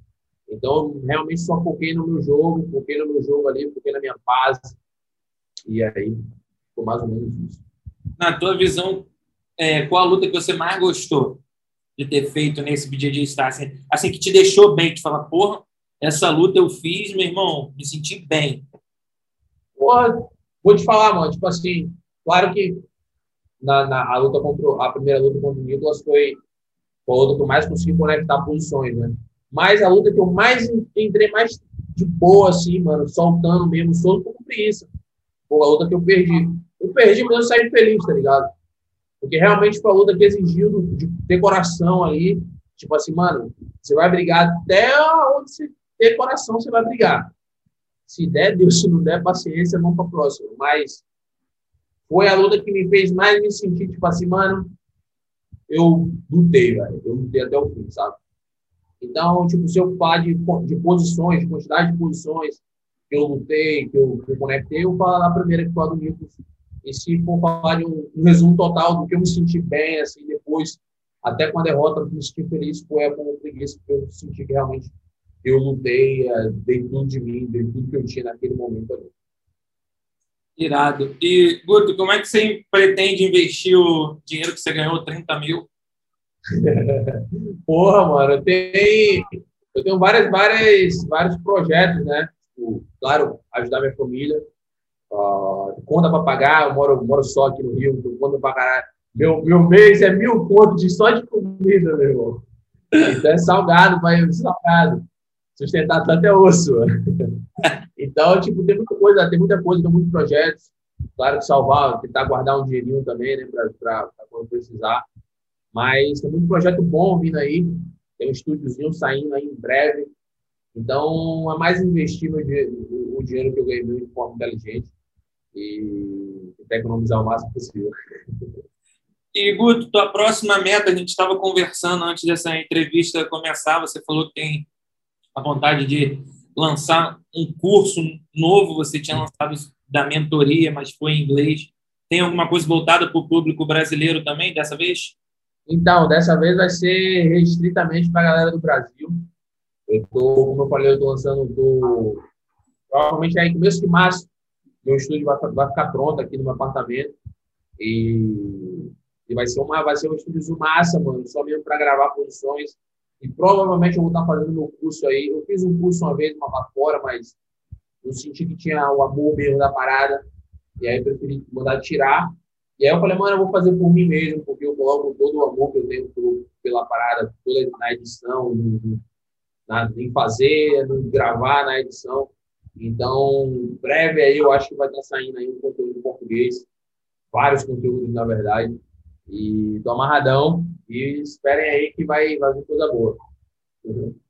Então, realmente só foquei no meu jogo, foquei no meu jogo ali, foquei na minha base. E aí, ficou mais ou menos isso. Na tua visão, é, qual a luta que você mais gostou de ter feito nesse BJJ Star? Assim, assim, que te deixou bem, que fala, porra, essa luta eu fiz, meu irmão, me senti bem. Porra, vou te falar, mano, tipo assim, claro que na, na a luta contra a primeira luta contra o Nicolas foi, foi a luta que eu mais consegui conectar posições, né? Mas a luta que eu mais entrei mais de boa, assim, mano, soltando mesmo, solto com preguiça. Pô, a luta que eu perdi. Eu perdi, mas eu saí feliz, tá ligado? Porque realmente foi a luta que exigiu de decoração ali. Tipo assim, mano, você vai brigar até onde você ter coração, você vai brigar. Se der, Deus, se não der, paciência, vamos para a próxima. Mas foi a luta que me fez mais me sentir, tipo assim, mano, eu lutei, velho. Eu lutei até o fim, sabe? Então, tipo, se eu falar de, de posições, de quantidade de posições que eu lutei, que eu, que eu conectei, eu falo na primeira que foi a do Nicolas e se for falar de um, um, resumo total do que eu me senti bem, assim, depois, até com a derrota, eu me senti feliz, foi com o preguiça, porque eu senti que realmente eu lutei, é, dei tudo de mim, dei tudo que eu tinha naquele momento ali. Irado. E, Guto, como é que você pretende investir o dinheiro que você ganhou, 30 mil? Porra, mano, eu tenho, eu tenho várias, várias, vários projetos, né? Tipo, claro, ajudar minha família, Uh, conta para pagar, eu moro, moro só aqui no Rio, então conta para pagar. Meu, meu mês é mil contos de só de comida, meu irmão. Então é salgado, vai salgado. Sustentar tanto é osso. então, tipo, tem muita coisa, tem muita coisa, tem muitos projetos. Claro que salvar, tentar guardar um dinheirinho também, né, para quando precisar. Mas tem muito projeto bom vindo aí. Tem um estúdiozinho saindo aí em breve. Então, é mais investir o, dinheiro que eu ganhei de forma inteligente e tentar economizar o máximo possível. E, Guto, tua próxima meta, a gente estava conversando antes dessa entrevista começar, você falou que tem a vontade de lançar um curso novo, você tinha lançado da mentoria, mas foi em inglês. Tem alguma coisa voltada para o público brasileiro também, dessa vez? Então, dessa vez vai ser restritamente para a galera do Brasil. Eu tô, como eu falei, eu estou lançando do provavelmente aí começo de março meu estúdio vai, vai ficar pronto aqui no meu apartamento e, e vai ser uma vai ser um estúdio massa, mano, só mesmo para gravar posições e provavelmente eu vou estar fazendo meu curso aí. Eu fiz um curso uma vez, uma lá fora, mas eu senti que tinha o amor mesmo da parada e aí eu preferi mandar tirar. E aí eu falei, mano, eu vou fazer por mim mesmo, porque eu coloco todo o amor que eu tenho por, pela parada, toda na edição, no, na, em fazer, no gravar na edição. Então, breve aí eu acho que vai estar saindo aí um conteúdo em português, vários conteúdos na verdade. E tô amarradão e esperem aí que vai, vai vir coisa boa.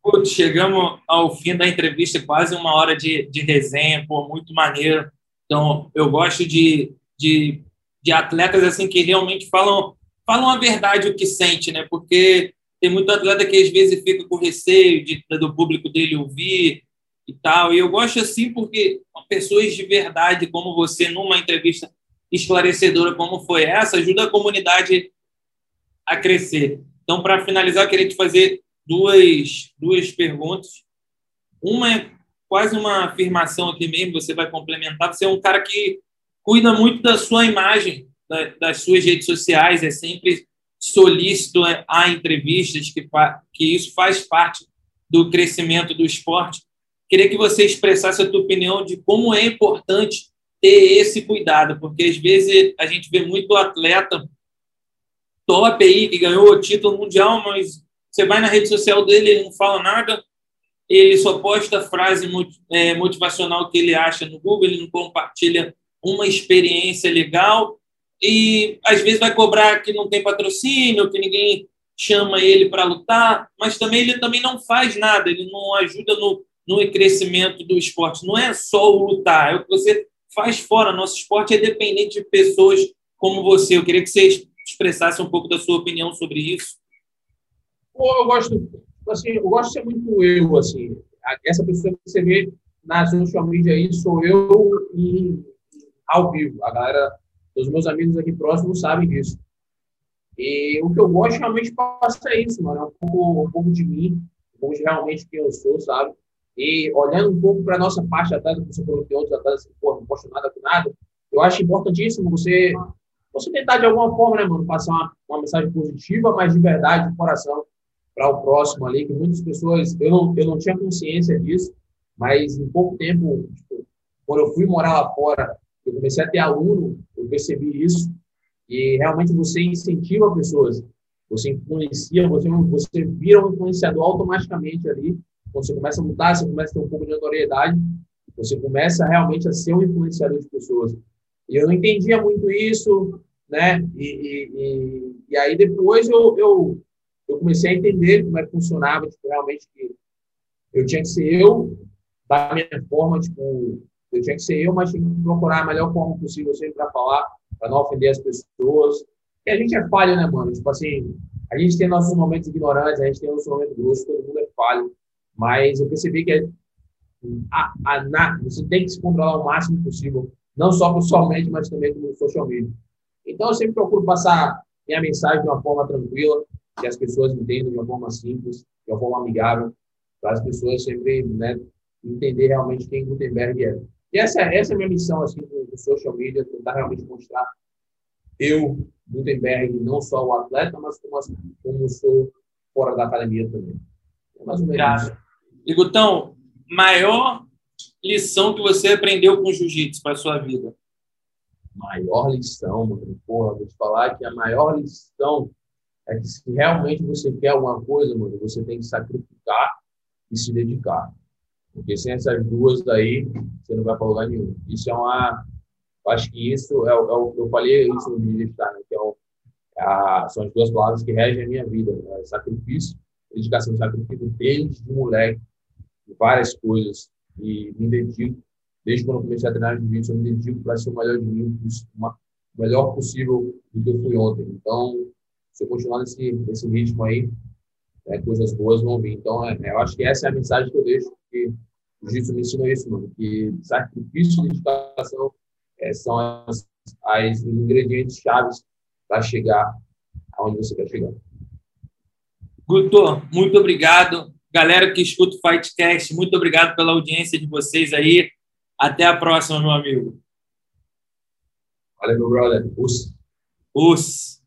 Putz, chegamos ao fim da entrevista, quase uma hora de, de resenha, pô, muito maneiro. Então, eu gosto de, de, de atletas assim que realmente falam, falam a verdade, o que sente, né? Porque tem muito atleta que às vezes fica com receio de, do público dele ouvir e tal. E eu gosto assim porque pessoas de verdade como você, numa entrevista esclarecedora como foi essa, ajuda a comunidade a crescer. Então, para finalizar, eu queria te fazer duas, duas perguntas. Uma é quase uma afirmação aqui mesmo, você vai complementar. Você é um cara que cuida muito da sua imagem, das suas redes sociais, é sempre solícito a entrevistas, que, que isso faz parte do crescimento do esporte. Queria que você expressasse a tua opinião de como é importante ter esse cuidado, porque às vezes a gente vê muito atleta top aí, que ganhou o título mundial, mas você vai na rede social dele, ele não fala nada, ele só posta frase é, motivacional que ele acha no Google, ele não compartilha uma experiência legal e às vezes vai cobrar que não tem patrocínio, que ninguém chama ele para lutar, mas também ele também não faz nada, ele não ajuda no, no crescimento do esporte. Não é só o lutar, é o que você faz fora. Nosso esporte é dependente de pessoas como você. Eu queria que você expressasse um pouco da sua opinião sobre isso. Eu gosto, assim, eu gosto de ser muito eu, assim. Essa pessoa que você vê na social media aí sou eu em, ao vivo. A galera, os meus amigos aqui próximos sabem disso. E o que eu gosto realmente passa é isso, mano. É um pouco, um pouco de mim, um pouco de realmente quem eu sou, sabe? E olhando um pouco para nossa parte atrás, você falou que outros atletas, assim, porra, não posto nada com nada, eu acho importantíssimo você, você tentar de alguma forma, né, mano, passar uma, uma mensagem positiva, mas de verdade, de coração, para o próximo ali, que muitas pessoas, eu não, eu não tinha consciência disso, mas em pouco tempo, tipo, quando eu fui morar lá fora, eu comecei a ter aluno, eu percebi isso, e realmente você incentiva pessoas, você influencia, você, você vira um influenciador automaticamente ali, quando você começa a mudar, você começa a ter um pouco de notoriedade, você começa realmente a ser um influenciador de pessoas. E eu não entendia muito isso, né? E, e, e, e aí depois eu, eu, eu, comecei a entender como é que funcionava, tipo, realmente que eu tinha que ser eu, da minha forma, tipo, eu tinha que ser eu, mas tinha que procurar a melhor forma possível sempre para falar, para não ofender as pessoas. E a gente é falho, né, mano? Tipo assim, a gente tem nossos momentos ignorantes, a gente tem nossos momentos grossos, todo mundo é falho. Mas eu percebi que a, a, na, você tem que se controlar o máximo possível, não só pessoalmente, mas também no social media. Então, eu sempre procuro passar minha mensagem de uma forma tranquila, que as pessoas entendam de uma forma simples, de uma forma amigável, para as pessoas sempre né, entender realmente quem Gutenberg é. E essa, essa é a minha missão assim, no, social media, tentar realmente mostrar eu, Gutenberg, não só o atleta, mas como, como sou fora da academia também. É mais ou menos isso. E, Gutão, maior lição que você aprendeu com jiu-jitsu para sua vida? Maior lição, mano. Porra, vou te falar que a maior lição é que se realmente você quer alguma coisa, mano, você tem que sacrificar e se dedicar. Porque sem essas duas aí, você não vai para lugar nenhum. Isso é uma. Acho que isso é, é o. Eu falei isso no jiu-jitsu, né? Que é o, é a, são as duas palavras que regem a minha vida: né? sacrifício, dedicação. Sacrifício desde de moleque várias coisas e me dedico. Desde quando eu comecei a treinar jiu-jitsu, eu me dedico para ser o melhor de mim, uma, melhor possível do que eu fui ontem. Então, se eu continuar nesse, nesse ritmo aí, é, coisas boas vão vir. Então, é, eu acho que essa é a mensagem que eu deixo, que o Jiu-Jitsu me ensinou isso, mano, que sacrifício e dedicação é, são as, as, ingredientes chaves para chegar aonde você quer chegar. Guto, muito obrigado. Galera que escuta o Fightcast, muito obrigado pela audiência de vocês aí. Até a próxima, meu amigo. Valeu, meu brother. Us. Us.